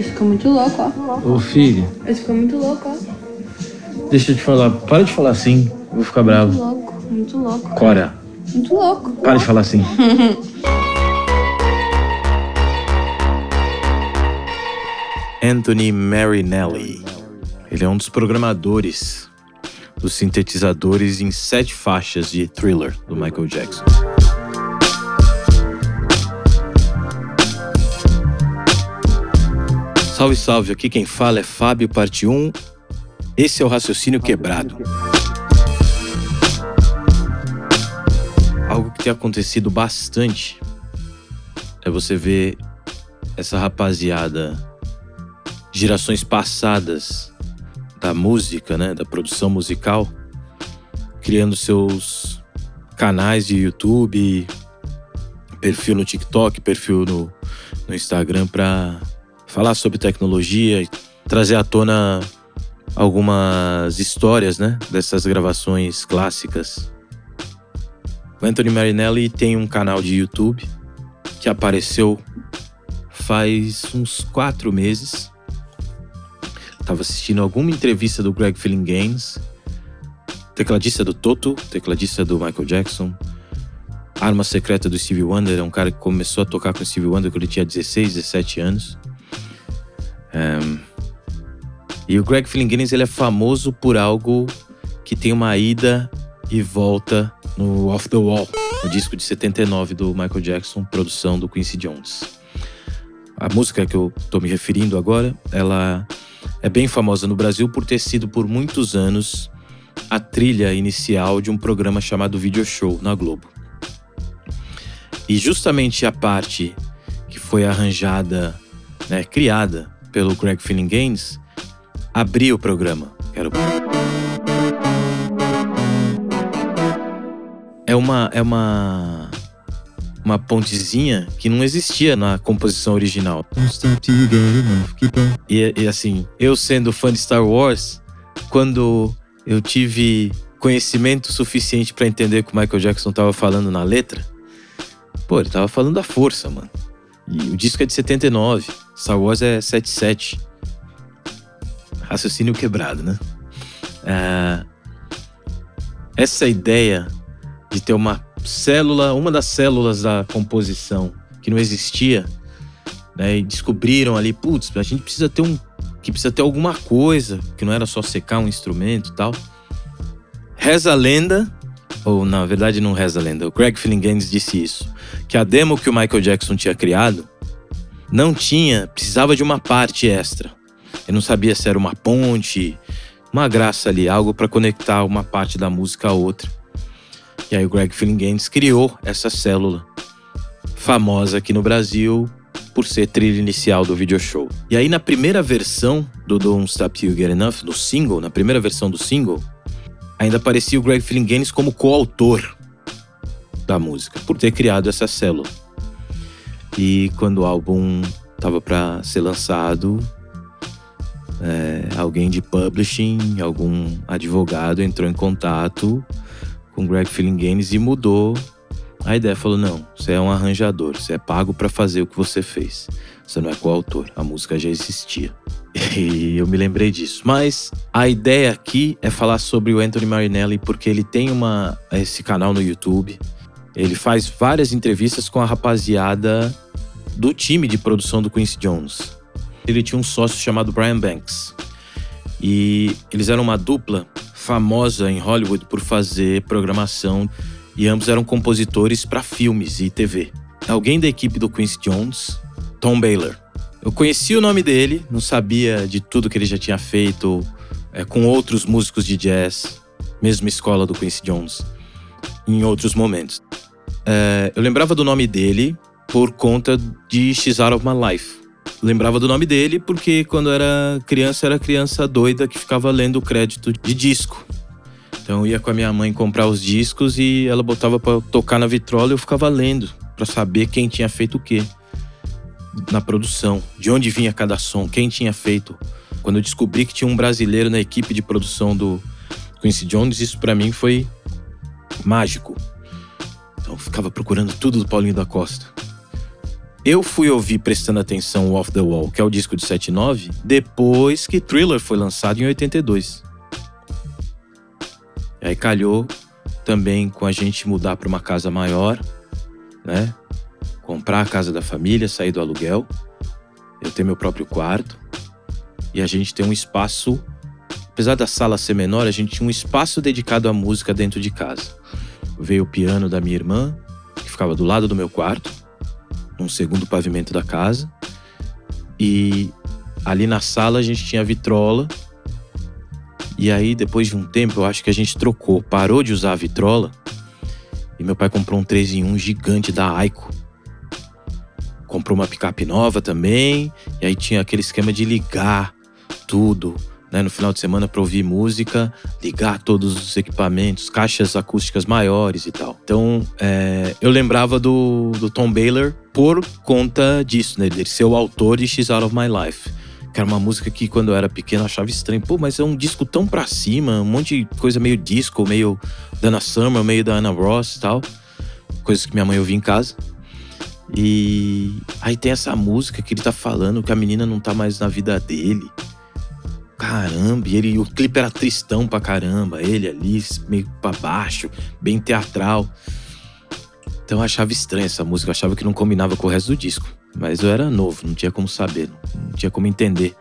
Esse ficou muito louco, ó. Ô filho, Esse ficou muito louco, ó. deixa eu te falar. Para de falar assim. Eu vou ficar Muito bravo. louco, muito louco. Cora, Muito louco. para de falar assim. Anthony Marinelli. Ele é um dos programadores dos sintetizadores em sete faixas de Thriller do Michael Jackson. Salve, salve! Aqui quem fala é Fábio, parte 1. Esse é o Raciocínio Quebrado. Algo que tem acontecido bastante é você ver essa rapaziada, gerações passadas da música, né, da produção musical, criando seus canais de YouTube, perfil no TikTok, perfil no, no Instagram para falar sobre tecnologia, trazer à tona algumas histórias, né, dessas gravações clássicas. O Anthony Marinelli tem um canal de YouTube que apareceu faz uns quatro meses. Tava assistindo alguma entrevista do Greg Gaines, tecladista do Toto, tecladista do Michael Jackson, arma secreta do Stevie Wonder, é um cara que começou a tocar com o Stevie Wonder quando ele tinha 16, 17 anos. Ehm, e o Greg Gaines ele é famoso por algo que tem uma ida e volta no Off the Wall, no disco de 79 do Michael Jackson, produção do Quincy Jones. A música que eu tô me referindo agora, ela é bem famosa no Brasil por ter sido por muitos anos a trilha inicial de um programa chamado Video Show na Globo. E justamente a parte que foi arranjada, né, criada pelo Greg Gaines, abria o programa. Era o é uma é uma uma pontezinha que não existia na composição original. E, e assim, eu sendo fã de Star Wars, quando eu tive conhecimento suficiente pra entender o que o Michael Jackson tava falando na letra, pô, ele tava falando da força, mano. E o disco é de 79, Star Wars é 77. Raciocínio quebrado, né? Ah, essa ideia de ter uma célula, uma das células da composição que não existia, né? E descobriram ali, putz, a gente precisa ter um. que precisa ter alguma coisa, que não era só secar um instrumento e tal. Reza a lenda, ou na verdade não reza a lenda, o Greg Gaines disse isso, que a demo que o Michael Jackson tinha criado não tinha, precisava de uma parte extra. Eu não sabia se era uma ponte, uma graça ali, algo para conectar uma parte da música a outra. E aí o Greg Gaines criou essa célula famosa aqui no Brasil por ser trilha inicial do video show. E aí na primeira versão do Don't Stop You Get Enough, do single, na primeira versão do single, ainda aparecia o Greg Gaines como coautor da música, por ter criado essa célula. E quando o álbum tava para ser lançado, é, alguém de publishing, algum advogado entrou em contato com Greg Gaines e mudou a ideia. Falou: não, você é um arranjador, você é pago para fazer o que você fez. Você não é coautor, a música já existia. E eu me lembrei disso. Mas a ideia aqui é falar sobre o Anthony Marinelli porque ele tem uma, esse canal no YouTube. Ele faz várias entrevistas com a rapaziada do time de produção do Quincy Jones. Ele tinha um sócio chamado Brian Banks. E eles eram uma dupla famosa em Hollywood por fazer programação e ambos eram compositores para filmes e TV. Alguém da equipe do Quincy Jones, Tom Baylor. Eu conheci o nome dele, não sabia de tudo que ele já tinha feito é, com outros músicos de jazz, mesma escola do Quincy Jones, em outros momentos. É, eu lembrava do nome dele por conta de She's Out of My Life. Lembrava do nome dele porque quando era criança era criança doida que ficava lendo o crédito de disco. Então ia com a minha mãe comprar os discos e ela botava para tocar na vitrola e eu ficava lendo para saber quem tinha feito o quê na produção, de onde vinha cada som, quem tinha feito. Quando eu descobri que tinha um brasileiro na equipe de produção do Quincy Jones, isso para mim foi mágico. Então ficava procurando tudo do Paulinho da Costa. eu fui ouvir prestando atenção o Off the Wall, que é o disco de 79, depois que Thriller foi lançado em 82. E aí calhou também com a gente mudar para uma casa maior, né? Comprar a casa da família, sair do aluguel, eu ter meu próprio quarto e a gente ter um espaço, apesar da sala ser menor, a gente tinha um espaço dedicado à música dentro de casa. Veio o piano da minha irmã, que ficava do lado do meu quarto num segundo pavimento da casa. E ali na sala a gente tinha a vitrola. E aí, depois de um tempo, eu acho que a gente trocou, parou de usar a vitrola. E meu pai comprou um 3 em 1 gigante da Aiko. Comprou uma picape nova também. E aí tinha aquele esquema de ligar tudo né, no final de semana para ouvir música, ligar todos os equipamentos, caixas acústicas maiores e tal. Então, é, eu lembrava do, do Tom Baylor por conta disso, né, dele ser o autor de She's Out of My Life. Que era uma música que quando eu era pequeno eu achava estranho. Pô, mas é um disco tão pra cima, um monte de coisa meio disco, meio Dana Summer, meio da Anna Ross e tal. Coisas que minha mãe ouvia em casa. E aí tem essa música que ele tá falando que a menina não tá mais na vida dele caramba, e ele, o clipe era tristão pra caramba, ele ali, meio pra baixo, bem teatral. Então eu achava estranha essa música, eu achava que não combinava com o resto do disco. Mas eu era novo, não tinha como saber, não tinha como entender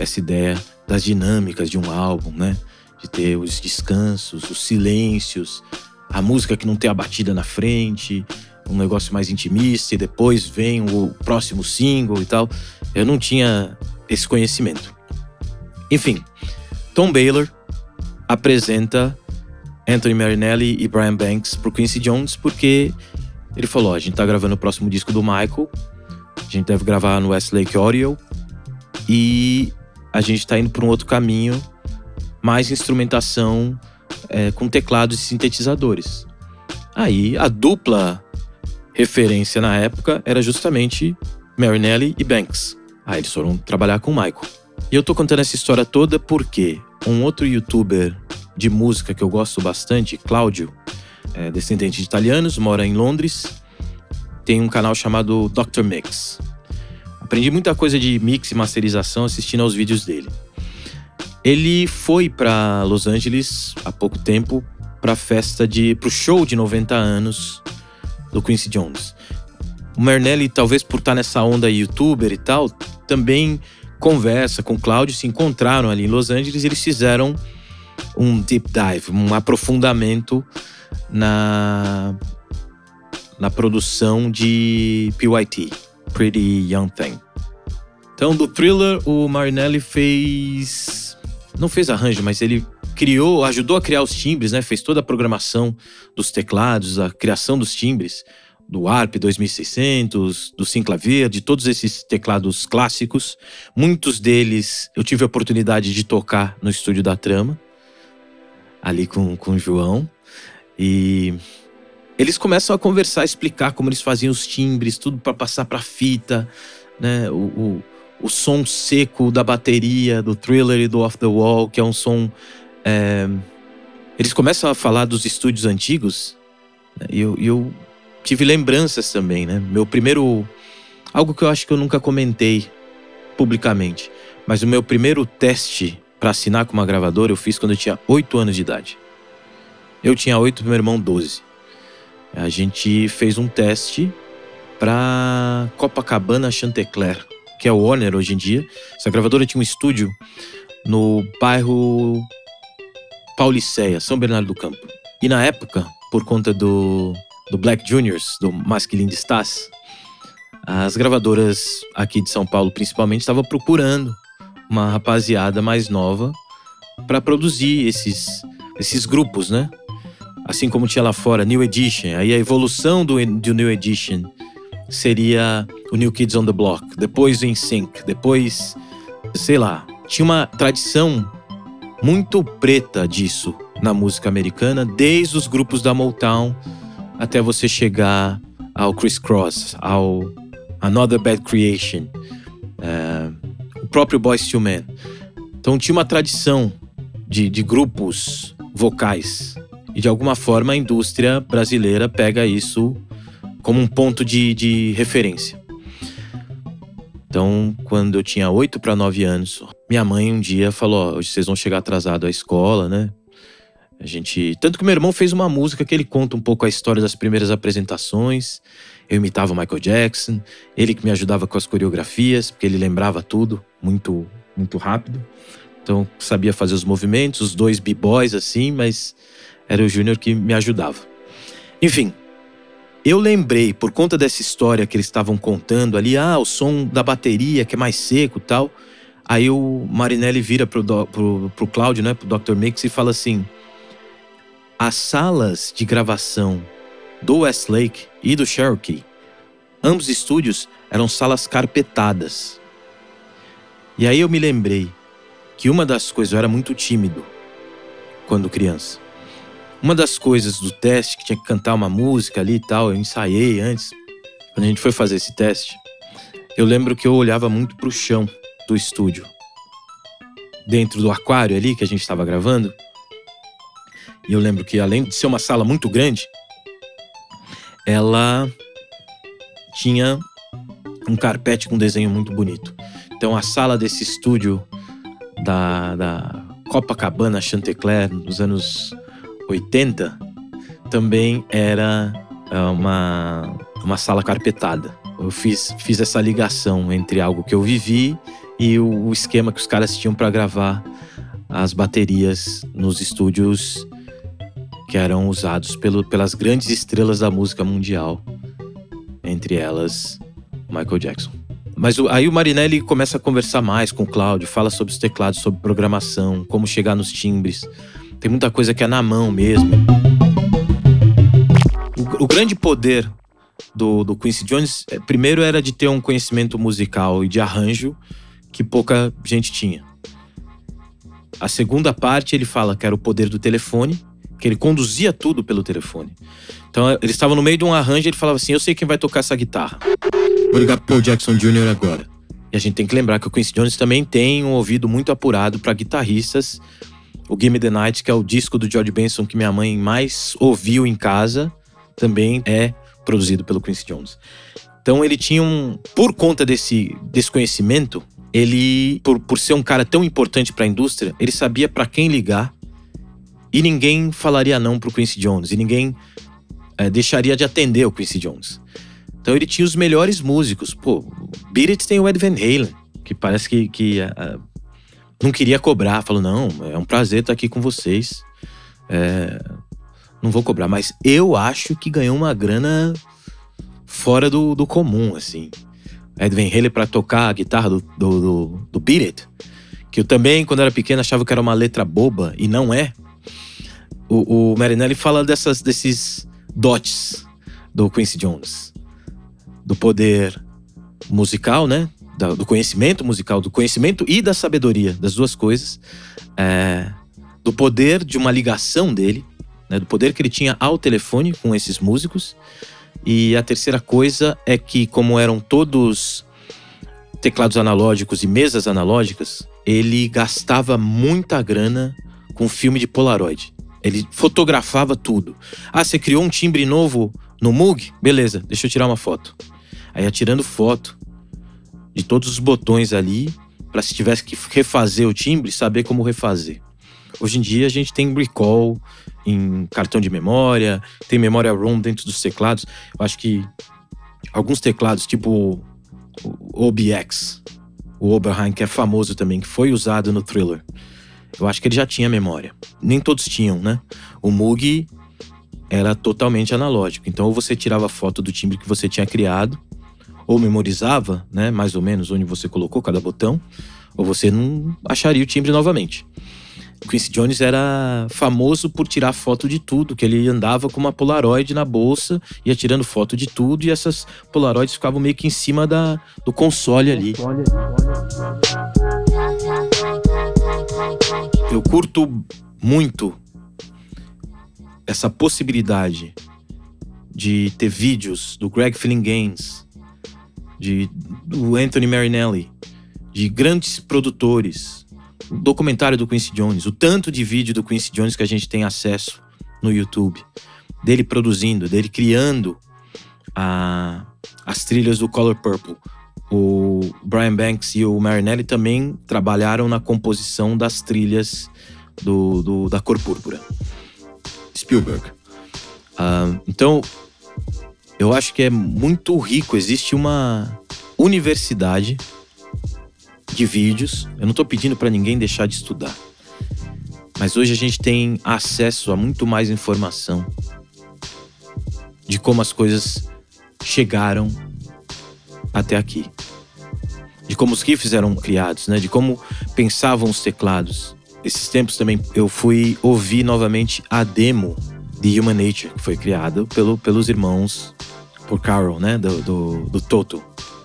essa ideia das dinâmicas de um álbum, né? De ter os descansos, os silêncios, a música que não tem a batida na frente, um negócio mais intimista e depois vem o próximo single e tal. Eu não tinha esse conhecimento. Enfim, Tom Baylor apresenta Anthony Marinelli e Brian Banks pro Quincy Jones porque ele falou: a gente tá gravando o próximo disco do Michael, a gente deve gravar no Westlake Audio e a gente tá indo por um outro caminho, mais instrumentação é, com teclados e sintetizadores. Aí a dupla referência na época era justamente Marinelli e Banks. Aí eles foram trabalhar com o Michael. E eu tô contando essa história toda porque um outro youtuber de música que eu gosto bastante, Cláudio, é descendente de italianos, mora em Londres, tem um canal chamado Dr. Mix. Aprendi muita coisa de mix e masterização assistindo aos vídeos dele. Ele foi para Los Angeles há pouco tempo para festa de pro show de 90 anos do Quincy Jones. O Mernelli, talvez por estar nessa onda youtuber e tal, também conversa com o Cláudio, se encontraram ali em Los Angeles e eles fizeram um deep dive, um aprofundamento na, na produção de PYT, Pretty Young Thing. Então, do thriller, o Marinelli fez. Não fez arranjo, mas ele criou, ajudou a criar os timbres, né? Fez toda a programação dos teclados, a criação dos timbres do ARP 2600, do Synclavier, de todos esses teclados clássicos. Muitos deles eu tive a oportunidade de tocar no estúdio da Trama, ali com, com o João. E eles começam a conversar, a explicar como eles faziam os timbres, tudo para passar para fita, né? O, o, o, som seco da bateria, do thriller e do off the wall, que é um som. É... Eles começam a falar dos estúdios antigos, né? e eu, eu tive lembranças também, né? Meu primeiro. Algo que eu acho que eu nunca comentei publicamente, mas o meu primeiro teste para assinar com uma gravadora eu fiz quando eu tinha 8 anos de idade. Eu tinha 8, meu irmão 12. A gente fez um teste para Copacabana Chantecler, que é o Warner hoje em dia. Essa gravadora tinha um estúdio no bairro Pauliceia, São Bernardo do Campo. E na época, por conta do do Black Juniors, do Masculine Stas, as gravadoras aqui de São Paulo, principalmente, estavam procurando uma rapaziada mais nova para produzir esses, esses grupos, né? Assim como tinha lá fora New Edition, aí a evolução do, do New Edition seria o New Kids on the Block, depois o NSYNC, depois, sei lá, tinha uma tradição muito preta disso na música americana, desde os grupos da Motown até você chegar ao Criss Cross, ao Another Bad Creation, uh, o próprio Boys to Men. Então tinha uma tradição de, de grupos vocais. E de alguma forma a indústria brasileira pega isso como um ponto de, de referência. Então, quando eu tinha 8 para 9 anos, minha mãe um dia falou: hoje vocês vão chegar atrasado à escola, né? A gente. Tanto que meu irmão fez uma música que ele conta um pouco a história das primeiras apresentações. Eu imitava o Michael Jackson, ele que me ajudava com as coreografias, porque ele lembrava tudo muito, muito rápido. Então, sabia fazer os movimentos, os dois b-boys assim, mas era o Júnior que me ajudava. Enfim, eu lembrei, por conta dessa história que eles estavam contando ali, ah, o som da bateria que é mais seco tal. Aí o Marinelli vira pro, pro, pro Cláudio, né, pro Dr. Mix e fala assim: as salas de gravação do Westlake e do Cherokee, ambos estúdios eram salas carpetadas. E aí eu me lembrei que uma das coisas, eu era muito tímido quando criança. Uma das coisas do teste, que tinha que cantar uma música ali e tal, eu ensaiei antes. Quando a gente foi fazer esse teste, eu lembro que eu olhava muito pro chão do estúdio. Dentro do aquário ali que a gente estava gravando. E eu lembro que além de ser uma sala muito grande, ela tinha um carpete com desenho muito bonito. Então a sala desse estúdio da, da Copacabana Chantecler nos anos 80 também era é, uma, uma sala carpetada. Eu fiz, fiz essa ligação entre algo que eu vivi e o, o esquema que os caras tinham para gravar as baterias nos estúdios que eram usados pelo, pelas grandes estrelas da música mundial, entre elas Michael Jackson. Mas o, aí o Marinelli começa a conversar mais com o Cláudio, fala sobre os teclados, sobre programação, como chegar nos timbres. Tem muita coisa que é na mão mesmo. O, o grande poder do, do Quincy Jones, é, primeiro, era de ter um conhecimento musical e de arranjo que pouca gente tinha. A segunda parte, ele fala que era o poder do telefone que ele conduzia tudo pelo telefone. Então ele estava no meio de um arranjo e ele falava assim: Eu sei quem vai tocar essa guitarra. Vou ligar pro Paul Jackson Jr. agora. E a gente tem que lembrar que o Quincy Jones também tem um ouvido muito apurado para guitarristas. O Gimme the Night, que é o disco do George Benson que minha mãe mais ouviu em casa, também é produzido pelo Quincy Jones. Então ele tinha um. Por conta desse, desse conhecimento, ele, por, por ser um cara tão importante para a indústria, ele sabia para quem ligar e ninguém falaria não pro Quincy Jones. E ninguém é, deixaria de atender o Quincy Jones. Então ele tinha os melhores músicos. Pô, Beat It tem o Ed Van Halen, que parece que, que uh, não queria cobrar. Falou, não, é um prazer estar aqui com vocês. É, não vou cobrar. Mas eu acho que ganhou uma grana fora do, do comum, assim. Ed Van Halen pra tocar a guitarra do, do, do, do Beat It. Que eu também, quando era pequeno, achava que era uma letra boba. E não é o, o Marinelli fala dessas, desses dotes do Quincy Jones. Do poder musical, né? do conhecimento musical, do conhecimento e da sabedoria, das duas coisas. É, do poder de uma ligação dele, né? do poder que ele tinha ao telefone com esses músicos. E a terceira coisa é que, como eram todos teclados analógicos e mesas analógicas, ele gastava muita grana com filme de Polaroid. Ele fotografava tudo. Ah, você criou um timbre novo no Moog? Beleza, deixa eu tirar uma foto. Aí ia tirando foto de todos os botões ali, para se tivesse que refazer o timbre, saber como refazer. Hoje em dia a gente tem recall em cartão de memória, tem memória ROM dentro dos teclados. Eu acho que alguns teclados, tipo o OBX, o Oberheim, que é famoso também, que foi usado no Thriller. Eu acho que ele já tinha memória. Nem todos tinham, né? O Moog era totalmente analógico. Então, ou você tirava foto do timbre que você tinha criado, ou memorizava, né, mais ou menos onde você colocou cada botão, ou você não acharia o timbre novamente. O Quincy Jones era famoso por tirar foto de tudo, que ele andava com uma Polaroid na bolsa, ia tirando foto de tudo, e essas Polaroids ficavam meio que em cima da, do console ali. Console, console. Eu curto muito essa possibilidade de ter vídeos do Greg Gaines, de, do Anthony Marinelli, de grandes produtores, o documentário do Quincy Jones, o tanto de vídeo do Quincy Jones que a gente tem acesso no YouTube, dele produzindo, dele criando a, as trilhas do Color Purple. O Brian Banks e o Marinelli também trabalharam na composição das trilhas do, do da Cor Púrpura. Spielberg. Uh, então, eu acho que é muito rico. Existe uma universidade de vídeos. Eu não estou pedindo para ninguém deixar de estudar. Mas hoje a gente tem acesso a muito mais informação de como as coisas chegaram até aqui. De como os riffs eram criados, né? De como pensavam os teclados. Esses tempos também eu fui ouvir novamente a demo de Human Nature, que foi criada pelo, pelos irmãos, por Carol, né? Do, do, do Toto.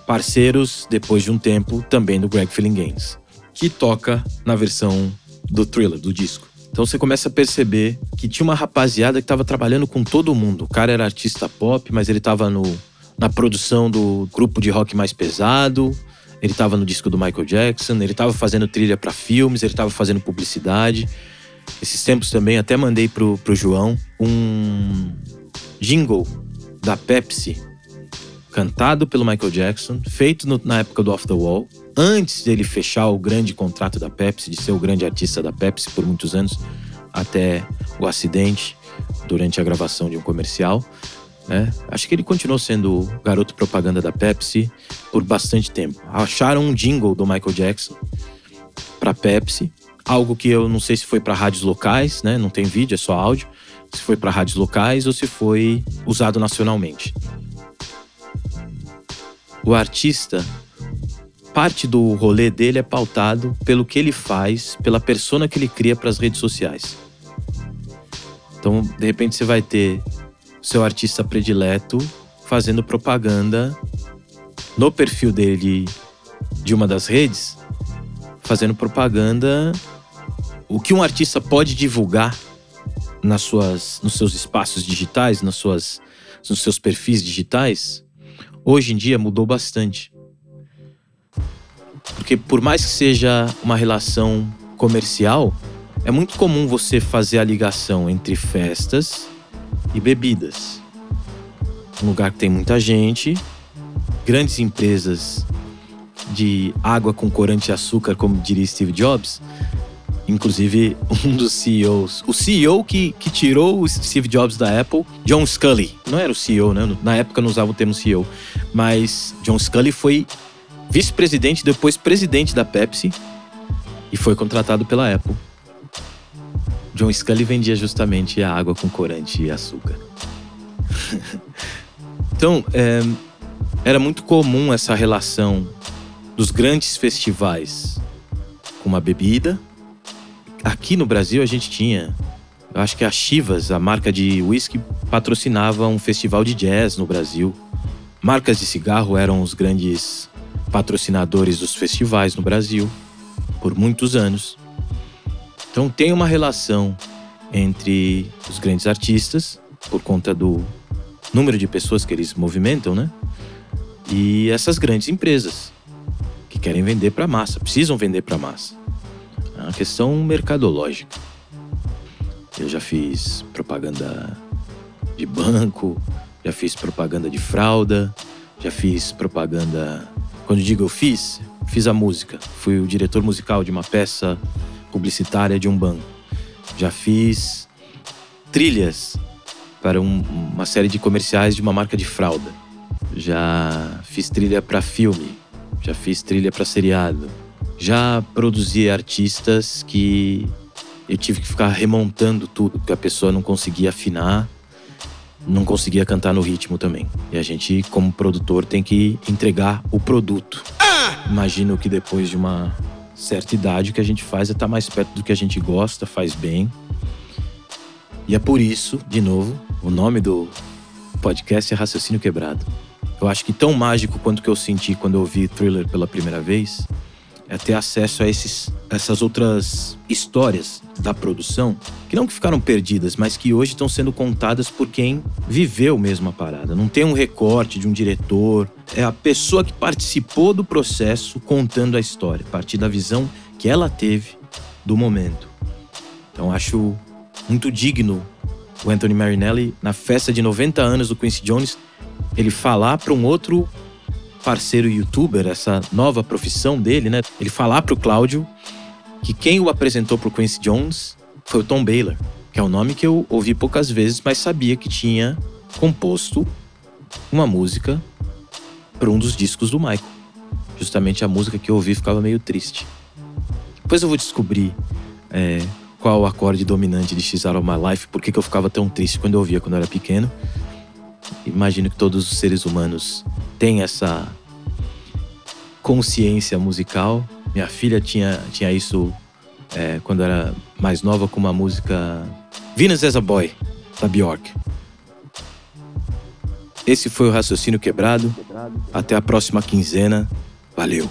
Parceiros, depois de um tempo, também do Greg Feeling Games. Que toca na versão do thriller, do disco. Então você começa a perceber que tinha uma rapaziada que estava trabalhando com todo mundo. O cara era artista pop, mas ele estava no, na produção do grupo de rock mais pesado. Ele estava no disco do Michael Jackson, ele estava fazendo trilha para filmes, ele estava fazendo publicidade. Esses tempos também até mandei pro, pro João um jingle da Pepsi cantado pelo Michael Jackson, feito no, na época do Off the Wall, antes dele fechar o grande contrato da Pepsi, de ser o grande artista da Pepsi por muitos anos, até o acidente durante a gravação de um comercial. Né? Acho que ele continuou sendo o garoto propaganda da Pepsi por bastante tempo. Acharam um jingle do Michael Jackson para Pepsi, algo que eu não sei se foi para rádios locais, né? Não tem vídeo, é só áudio. Se foi para rádios locais ou se foi usado nacionalmente o artista, parte do rolê dele é pautado pelo que ele faz, pela persona que ele cria para as redes sociais. Então, de repente, você vai ter seu artista predileto fazendo propaganda no perfil dele de uma das redes, fazendo propaganda. O que um artista pode divulgar nas suas, nos seus espaços digitais, nas suas, nos seus perfis digitais, hoje em dia mudou bastante. Porque por mais que seja uma relação comercial, é muito comum você fazer a ligação entre festas e bebidas. Um lugar que tem muita gente, grandes empresas de água com corante e açúcar, como diria Steve Jobs, Inclusive, um dos CEOs, o CEO que, que tirou o Steve Jobs da Apple, John Scully. Não era o CEO, né? Na época não usava o termo CEO. Mas John Scully foi vice-presidente, depois presidente da Pepsi e foi contratado pela Apple. John Scully vendia justamente a água com corante e açúcar. então, é, era muito comum essa relação dos grandes festivais com uma bebida Aqui no Brasil a gente tinha, eu acho que a Chivas, a marca de whisky, patrocinava um festival de jazz no Brasil. Marcas de cigarro eram os grandes patrocinadores dos festivais no Brasil por muitos anos. Então tem uma relação entre os grandes artistas, por conta do número de pessoas que eles movimentam, né? E essas grandes empresas que querem vender para massa, precisam vender para massa. É uma questão mercadológica. Eu já fiz propaganda de banco, já fiz propaganda de fralda, já fiz propaganda. Quando digo eu fiz, fiz a música. Fui o diretor musical de uma peça publicitária de um banco. Já fiz trilhas para um, uma série de comerciais de uma marca de fralda. Já fiz trilha para filme, já fiz trilha para seriado, já produzi artistas que eu tive que ficar remontando tudo, porque a pessoa não conseguia afinar, não conseguia cantar no ritmo também. E a gente, como produtor, tem que entregar o produto. Imagino que depois de uma certa idade, o que a gente faz é estar tá mais perto do que a gente gosta, faz bem. E é por isso, de novo, o nome do podcast é Raciocínio Quebrado. Eu acho que tão mágico quanto que eu senti quando eu ouvi Thriller pela primeira vez, é ter acesso a esses, essas outras histórias da produção, que não que ficaram perdidas, mas que hoje estão sendo contadas por quem viveu mesmo a parada. Não tem um recorte de um diretor, é a pessoa que participou do processo contando a história, a partir da visão que ela teve do momento. Então acho muito digno o Anthony Marinelli na festa de 90 anos do Quincy Jones ele falar para um outro parceiro youtuber, essa nova profissão dele, né? Ele falar pro Cláudio que quem o apresentou pro Quincy Jones foi o Tom Baylor, que é um nome que eu ouvi poucas vezes, mas sabia que tinha composto uma música para um dos discos do Michael. Justamente a música que eu ouvi ficava meio triste. Depois eu vou descobrir é, qual o acorde dominante de X Out of My Life, por que eu ficava tão triste quando eu ouvia quando eu era pequeno. Imagino que todos os seres humanos têm essa consciência musical. Minha filha tinha, tinha isso é, quando era mais nova com uma música Venus as a Boy, da Bjork. Esse foi o Raciocínio Quebrado. Até a próxima quinzena. Valeu!